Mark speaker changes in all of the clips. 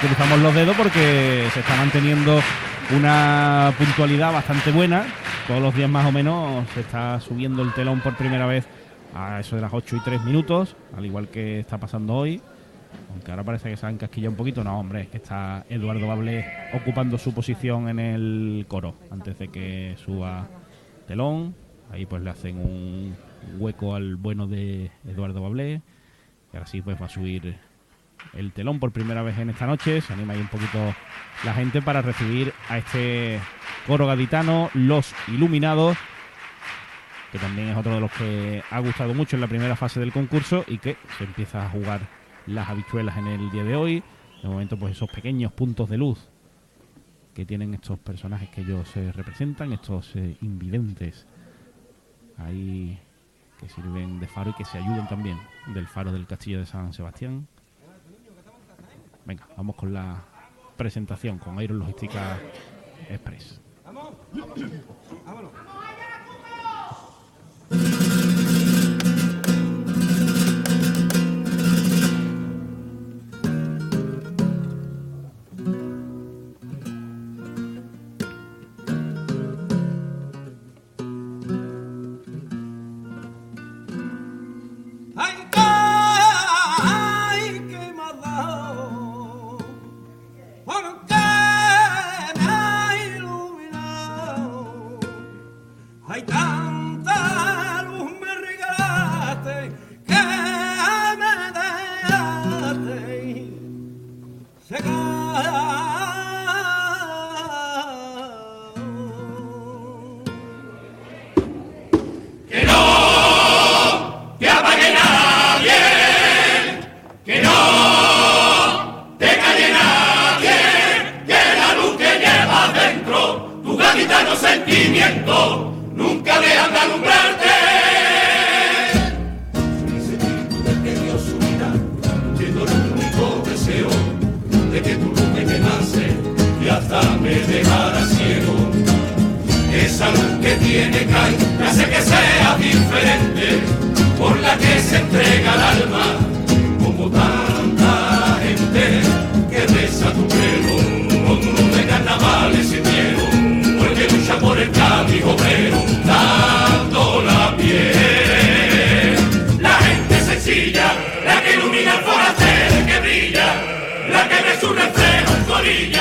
Speaker 1: cruzamos los dedos porque se está manteniendo una puntualidad bastante buena. Todos los días más o menos se está subiendo el telón por primera vez a eso de las 8 y 3 minutos, al igual que está pasando hoy. Aunque ahora parece que se han casquillado un poquito. No, hombre, está Eduardo Bablé ocupando su posición en el coro antes de que suba telón. Ahí pues le hacen un hueco al bueno de Eduardo Bablé. Y ahora sí pues va a subir el telón por primera vez en esta noche. Se anima ahí un poquito la gente para recibir a este coro gaditano, Los Iluminados, que también es otro de los que ha gustado mucho en la primera fase del concurso y que se empieza a jugar las habichuelas en el día de hoy. De momento, pues esos pequeños puntos de luz que tienen estos personajes que ellos se representan, estos eh, invidentes ahí que sirven de faro y que se ayudan también del faro del castillo de San Sebastián. Venga, vamos con la presentación con Iron Logística Express. ¡Vámonos! Second.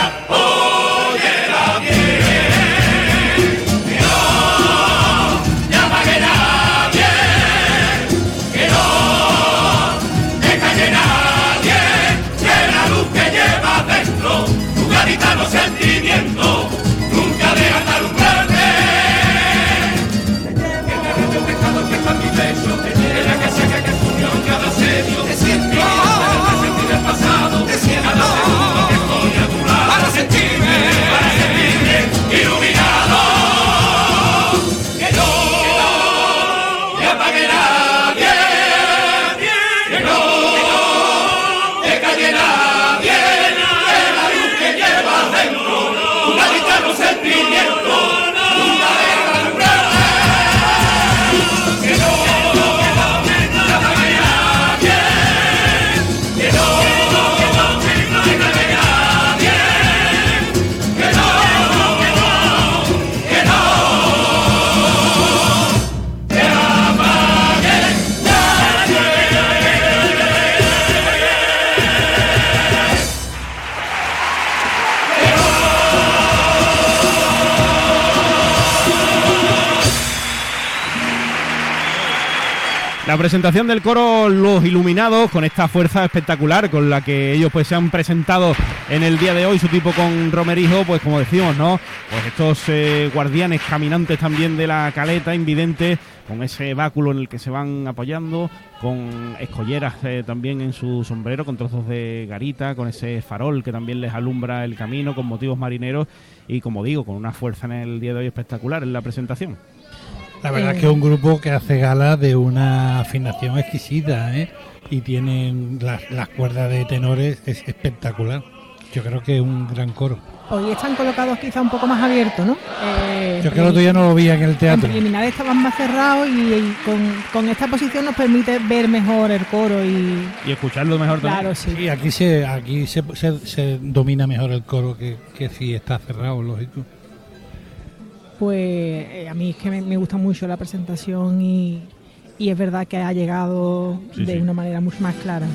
Speaker 1: La presentación del coro Los Iluminados con esta fuerza espectacular con la que ellos pues se han presentado en el día de hoy, su tipo con Romerijo, pues como decimos, ¿no? Pues estos eh, guardianes caminantes también de la caleta, invidentes, con ese báculo en el que se van apoyando, con escolleras eh, también en su sombrero, con trozos de garita, con ese farol que también les alumbra el camino, con motivos marineros y como digo, con una fuerza en el día de hoy espectacular en la presentación.
Speaker 2: La verdad es que es un grupo que hace gala de una afinación exquisita, ¿eh? Y tienen las, las cuerdas de tenores, es espectacular. Yo creo que es un gran coro.
Speaker 1: hoy están colocados quizá un poco más abiertos, ¿no?
Speaker 2: Eh, Yo creo que ya no lo vi en el teatro.
Speaker 1: En preliminares estaban más cerrados y, con, esta posición nos permite ver mejor el coro y,
Speaker 3: y escucharlo mejor
Speaker 1: también. Claro, sí.
Speaker 2: sí aquí se aquí se, se, domina mejor el coro que, que si está cerrado, lógico.
Speaker 1: Pues eh, a mí es que me, gusta mucho la presentación y, y, es verdad que ha llegado de una manera mucho más clara.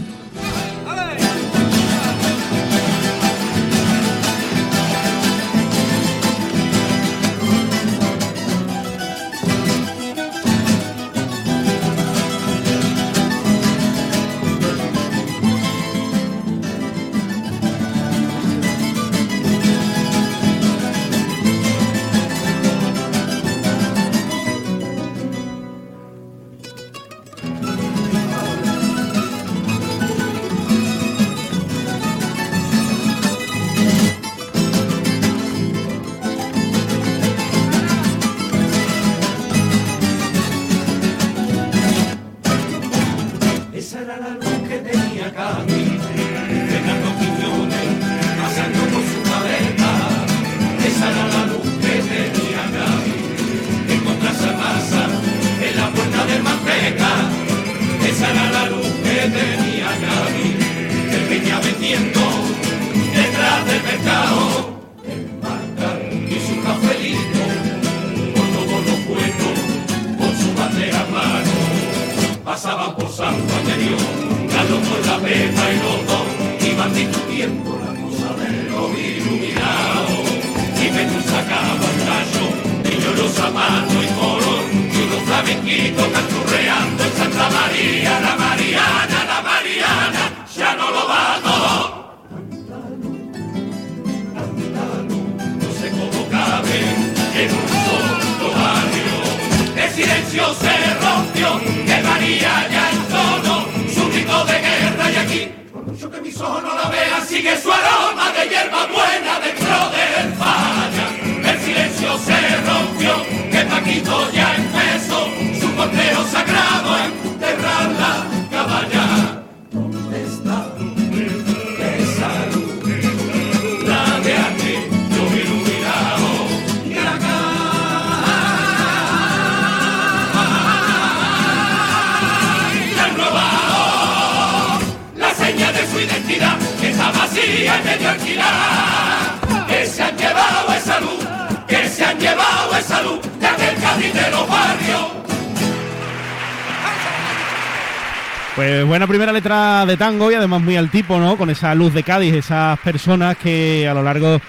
Speaker 3: Pues buena primera letra de tango y además muy al tipo, ¿no? Con esa luz de Cádiz, esas personas que a lo largo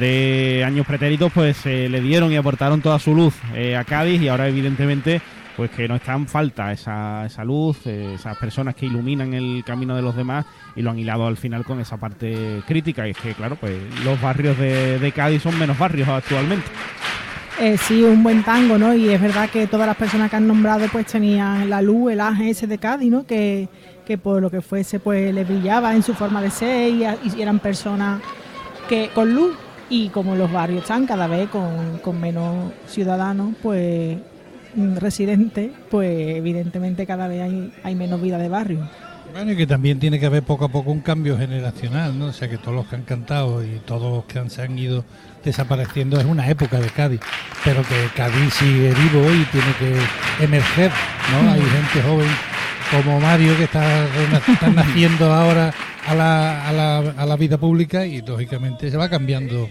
Speaker 3: de años pretéritos pues le dieron y aportaron toda su luz eh, a Cádiz y ahora evidentemente pues que no está en falta esa, esa luz, eh, esas personas que iluminan el camino de los demás y lo han hilado al final con esa parte crítica. Y es que, claro, pues los barrios de, Cádiz son menos barrios actualmente.
Speaker 1: Eh, sí, un buen tango, ¿no? Y es verdad que todas las personas que han nombrado pues tenían la luz, el ese de Cádiz, ¿no? Que, por lo que fuese pues les brillaba en su forma de ser y, eran personas que con luz y como los barrios están cada vez con, con menos ciudadanos, pues mm, residentes, pues evidentemente cada vez hay, hay menos vida de barrio.
Speaker 2: Bueno, y que también tiene que haber poco a poco un cambio generacional, ¿no? O sea, que todos los que han cantado y todos los que han, se han ido desapareciendo es una época de Cádiz, pero que Cádiz sigue vivo y tiene que emerger, ¿no? Hay gente joven como Mario que está, está naciendo ahora a la, a, la, a la vida pública y lógicamente se va cambiando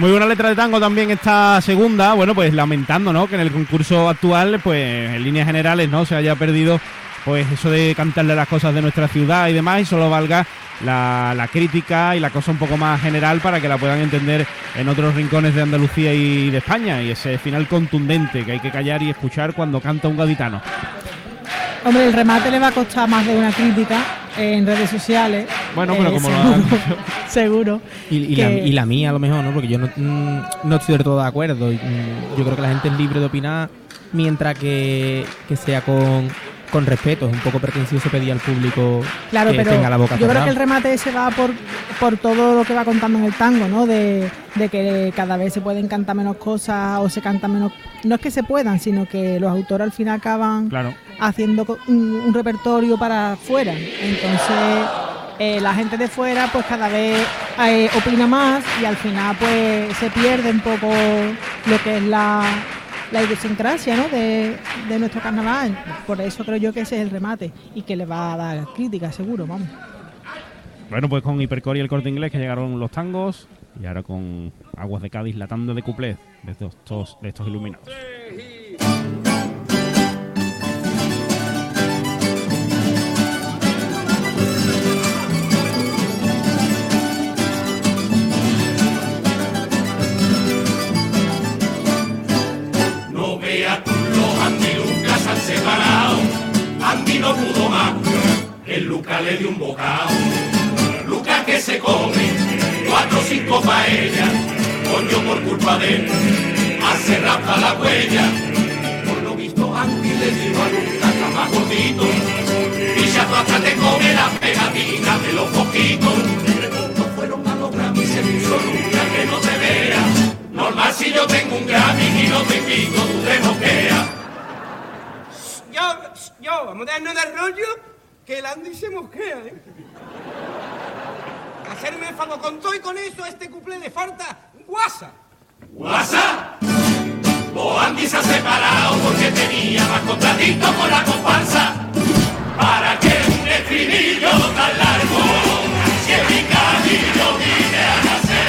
Speaker 3: muy buena letra de tango también esta segunda, bueno, pues lamentando, ¿no? Que en el concurso actual, pues en líneas generales, ¿no? Se haya perdido, pues eso de cantarle las cosas de nuestra ciudad y demás, y solo valga la, la crítica y la cosa un poco más general para que la puedan entender en otros rincones de Andalucía y de España, y ese final contundente que hay que callar y escuchar cuando canta un gaditano.
Speaker 4: Hombre, el remate le va a costar más de una crítica en redes sociales.
Speaker 3: Bueno, pero
Speaker 4: Eh,
Speaker 3: como lo
Speaker 4: seguro,
Speaker 3: han
Speaker 4: seguro.
Speaker 5: Y, y
Speaker 4: que-
Speaker 5: la, y la mía a lo mejor, ¿no? Porque yo no, mm, no estoy del todo de acuerdo. Y, mm, Yo creo que la gente es libre de opinar mientras que, que sea con, con respeto. Es un poco pretencioso pedir al público
Speaker 4: Claro,
Speaker 5: que
Speaker 4: pero
Speaker 5: tenga la boca
Speaker 4: yo creo que el remate ese va por, por todo lo que va contando en el tango, ¿no? De, de que cada vez se pueden cantar menos cosas o se canta menos... No es que se puedan, sino que los autores al final acaban
Speaker 3: Claro.
Speaker 4: Haciendo un repertorio para afuera. Entonces, eh, la gente de fuera pues cada vez eh, opina más y al final pues se pierde un poco lo que es la, la idiosincrasia ¿no? de, de nuestro carnaval. Por eso creo yo que ese es el remate y que le va a dar crítica, seguro, vamos.
Speaker 3: Bueno, pues con Hipercore y el corte inglés que llegaron los tangos y ahora con Aguas de Cádiz latando de cuplés de estos, de estos iluminados.
Speaker 1: No pudo más. El Lucas le dio un bocado. Lucas que se come cuatro o cinco paellas. Coño por culpa de él. Hace rapa la huella. Por lo visto Andy le dijo a está más gordito. Y ya hasta te come la pegatina de los poquitos. No fueron a los Grammy, se que no te vea. Normal si yo tengo un Grammy y no te invito, tú te moqueas.
Speaker 6: Vamos a darnos el rollo que el Andy se mosquea, ¿eh? Hacerme favor con todo y con eso a este cuplé le falta guasa.
Speaker 1: ¿WhatsApp? O Andy se ha separado porque tenía más contradictos con la comparsa. ¿Para qué un estribillo tan largo? Si en mi camino vine a nacer.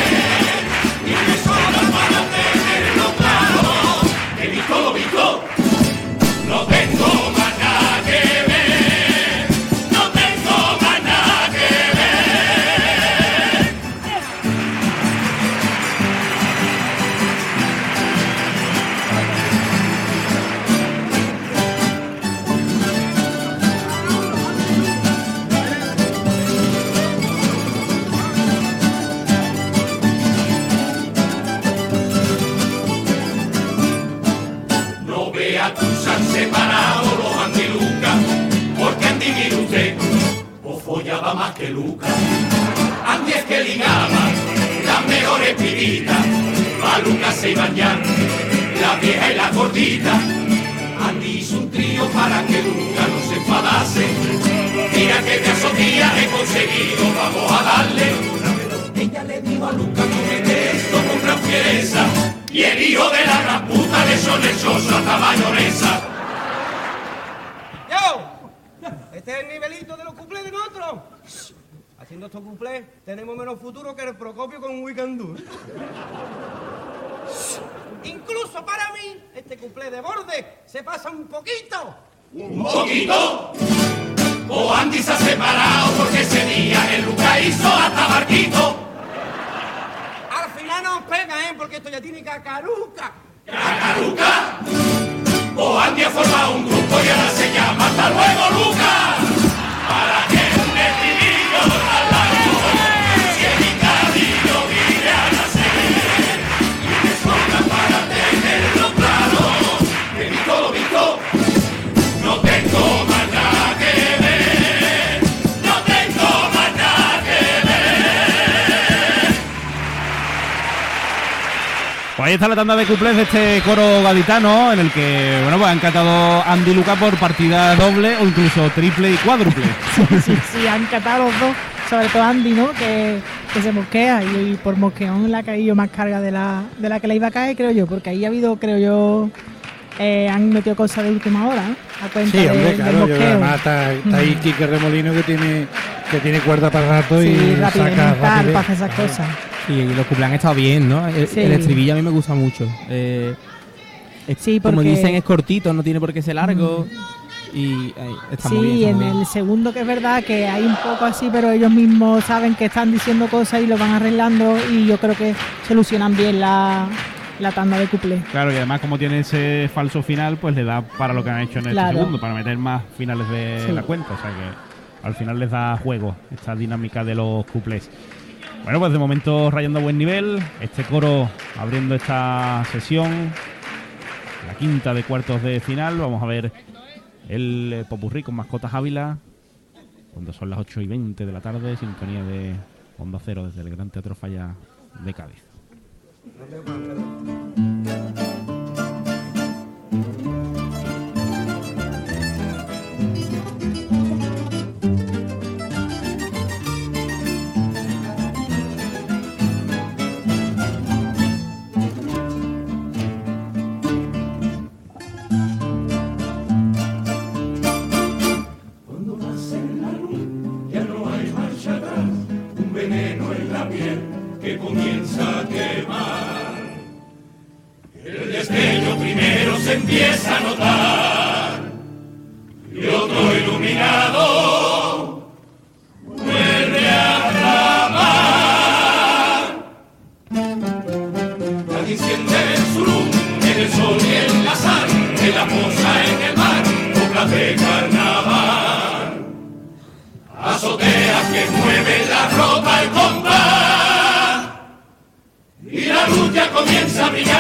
Speaker 6: Haciendo estos cumplés tenemos menos futuro que el Procopio con un Wicandú. Incluso para mí, este cumple de borde se pasa un poquito.
Speaker 1: Un poquito. O Andy se ha separado porque ese día el Luca hizo hasta barquito.
Speaker 6: Al final nos pega, ¿eh? Porque esto ya tiene cacaruca.
Speaker 1: ¿Cacaruca? O Andy ha formado un grupo y ahora se llama Hasta luego Luca.
Speaker 3: Pues ahí está la tanda de cuplés de este coro gaditano, en el que, bueno, pues han cantado Andy y Luca por partida doble o incluso triple y cuádruple.
Speaker 4: sí, sí, han catado los dos, sobre todo Andy, ¿no? Que, que se mosquea y, y por mosqueón le ha caído más carga de la, de la que le iba a caer, creo yo, porque ahí ha habido, creo yo, eh, han metido cosas de última hora, ¿no? A cuenta
Speaker 2: Sí,
Speaker 4: de-
Speaker 2: hombre,
Speaker 4: del
Speaker 2: claro. yo-
Speaker 4: mosqueo.
Speaker 2: además está, está ahí Quique Remolino que tiene, que tiene cuerda para rato
Speaker 4: Sí,
Speaker 2: y
Speaker 4: rápido,
Speaker 2: saca
Speaker 4: mental para hacer esas cosas.
Speaker 5: Sí, y los cumpleaños han estado bien, ¿no? El,
Speaker 4: Sí.
Speaker 5: el estribillo a mí me gusta mucho. Eh, es-
Speaker 4: Sí,
Speaker 5: Como
Speaker 4: porque-
Speaker 5: dicen, es cortito, no tiene por qué ser largo. Y ay, está muy bien.
Speaker 4: Sí,
Speaker 5: está
Speaker 4: en
Speaker 5: muy bien.
Speaker 4: el segundo que es verdad que hay un poco así, pero ellos mismos saben que están diciendo cosas y lo van arreglando y yo creo que solucionan bien la, la tanda de cuplé.
Speaker 3: Claro, y además como tiene ese falso final, pues le da para lo que han hecho en este
Speaker 4: Claro.
Speaker 3: segundo, para meter más finales de
Speaker 4: Sí.
Speaker 3: la cuenta. O sea que al final les da juego esta dinámica de los cuplés. Bueno, pues de momento rayando a buen nivel. Este coro abriendo esta sesión. La quinta de cuartos de final. Vamos a ver el eh, Popurrí con mascotas Ávila. Cuando son las 8 y 20 de la tarde, sintonía de Onda Cero desde el Gran Teatro Falla de Cádiz.
Speaker 1: Que comienza a quemar. El destello primero se empieza a notar comienza a brillar.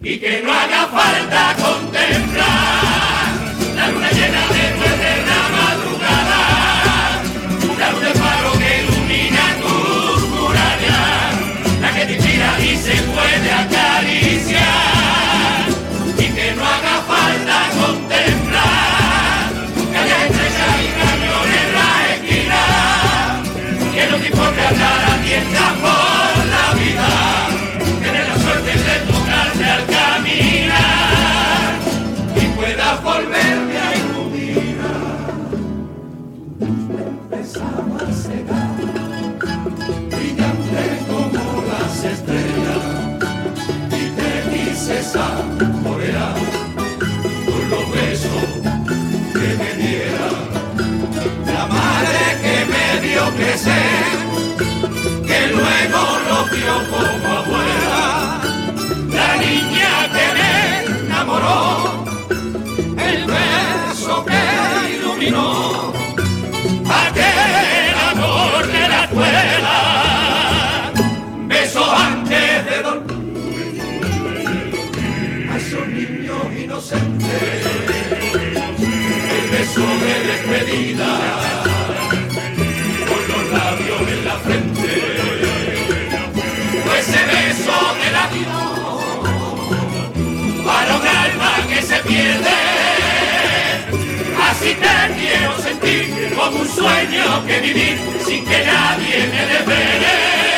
Speaker 1: Y que no haga falta contemplar que luego lo vio como abuela. La niña que me enamoró, el beso que iluminó, aquel amor de la escuela. Beso antes de dormir a esos niños inocentes, el beso de despedida. se pierde. Así te quiero sentir como un sueño que vivir sin que nadie me devere.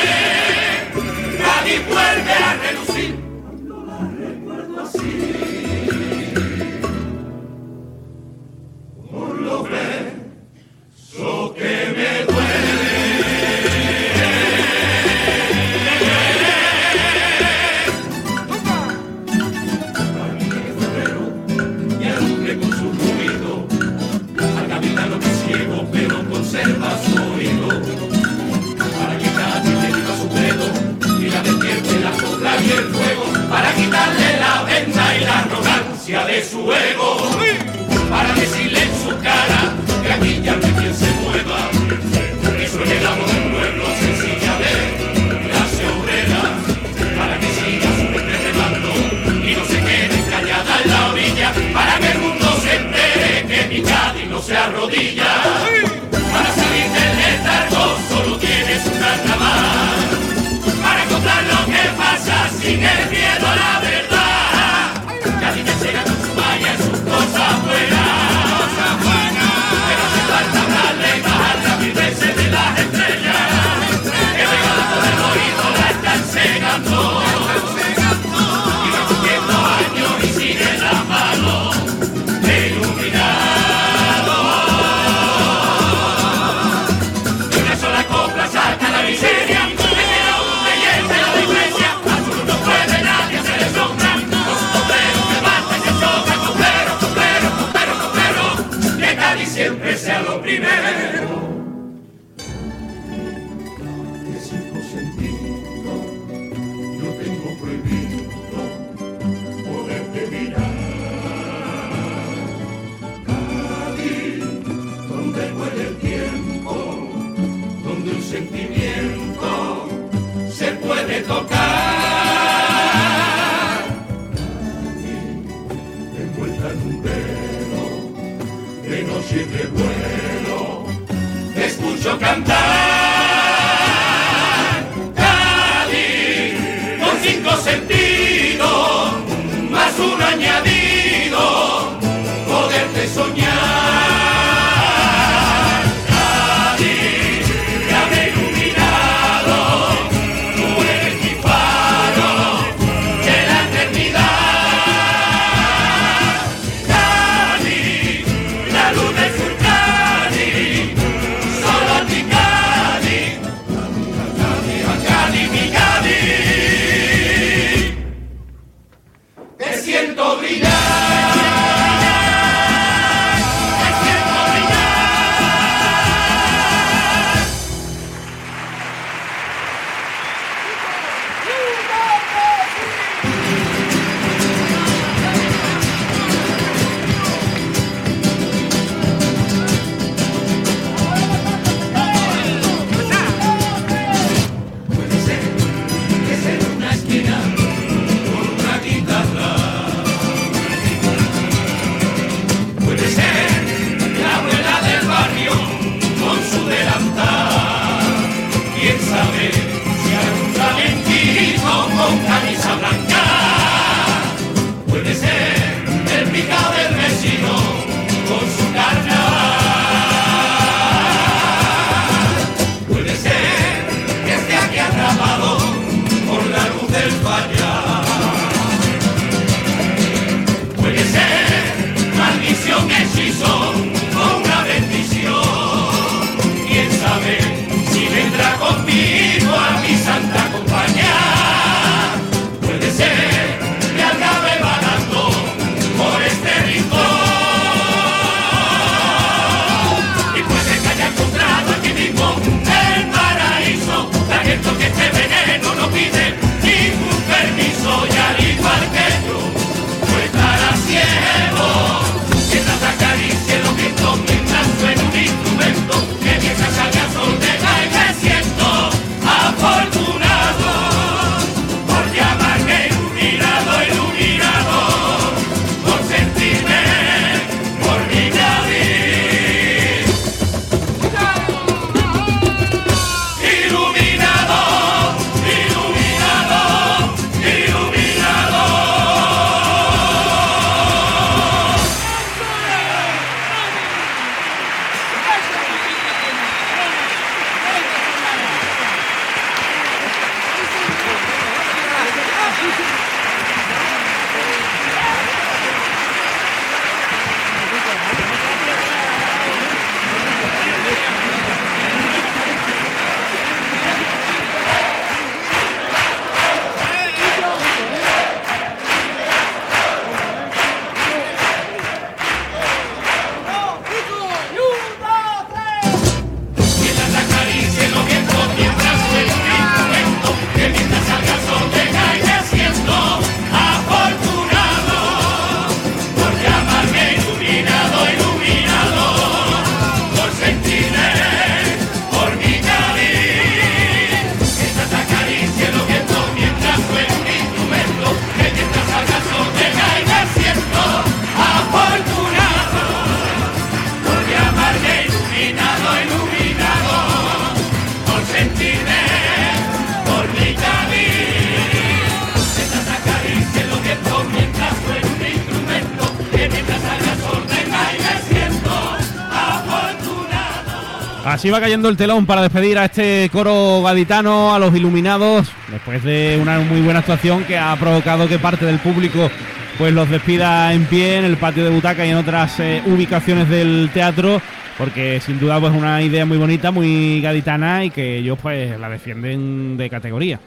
Speaker 1: rodillas. Una
Speaker 3: Así va cayendo el telón para despedir a este coro gaditano, a los iluminados, después de una muy buena actuación que ha provocado que parte del público pues los despida en pie en el patio de butaca y en otras eh, ubicaciones del teatro, porque sin duda pues una idea muy bonita, muy gaditana y que ellos pues la defienden de categoría.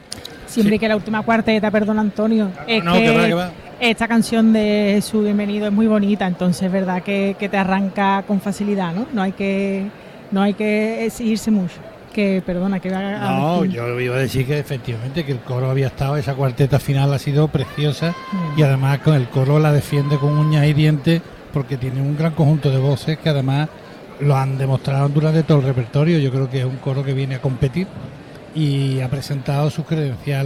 Speaker 4: Siempre que la última cuarteta, perdón Antonio, es
Speaker 2: no,
Speaker 4: que,
Speaker 2: que va, que va.
Speaker 4: esta canción de su bienvenido es muy bonita, entonces es verdad que, que te arranca con facilidad, ¿no? No hay que no hay que exigirse mucho. Que perdona, que va a
Speaker 2: No, yo iba a decir que efectivamente que el coro había estado, esa cuarteta final ha sido preciosa
Speaker 4: Mm.
Speaker 2: y además con el coro la defiende con uñas y dientes porque tiene un gran conjunto de voces que además lo han demostrado durante todo el repertorio. Yo creo que es un coro que viene a competir y ha presentado sus credenciales.